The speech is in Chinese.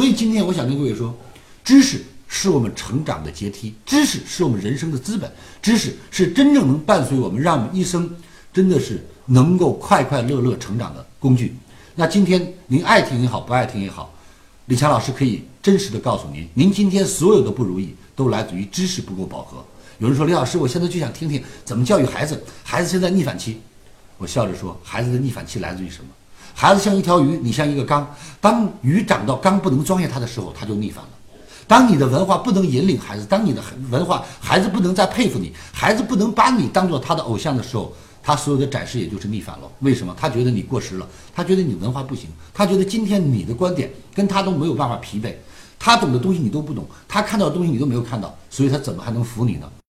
所以今天我想跟各位说，知识是我们成长的阶梯，知识是我们人生的资本，知识是真正能伴随我们，让我们一生真的是能够快快乐乐成长的工具。那今天您爱听也好，不爱听也好，李强老师可以真实的告诉您，您今天所有的不如意都来自于知识不够饱和。有人说李老师，我现在就想听听怎么教育孩子，孩子现在逆反期。我笑着说，孩子的逆反期来自于什么？孩子像一条鱼，你像一个缸。当鱼长到缸不能装下它的时候，它就逆反了。当你的文化不能引领孩子，当你的文化孩子不能再佩服你，孩子不能把你当做他的偶像的时候，他所有的展示也就是逆反了。为什么？他觉得你过时了，他觉得你文化不行，他觉得今天你的观点跟他都没有办法匹配，他懂的东西你都不懂，他看到的东西你都没有看到，所以他怎么还能服你呢？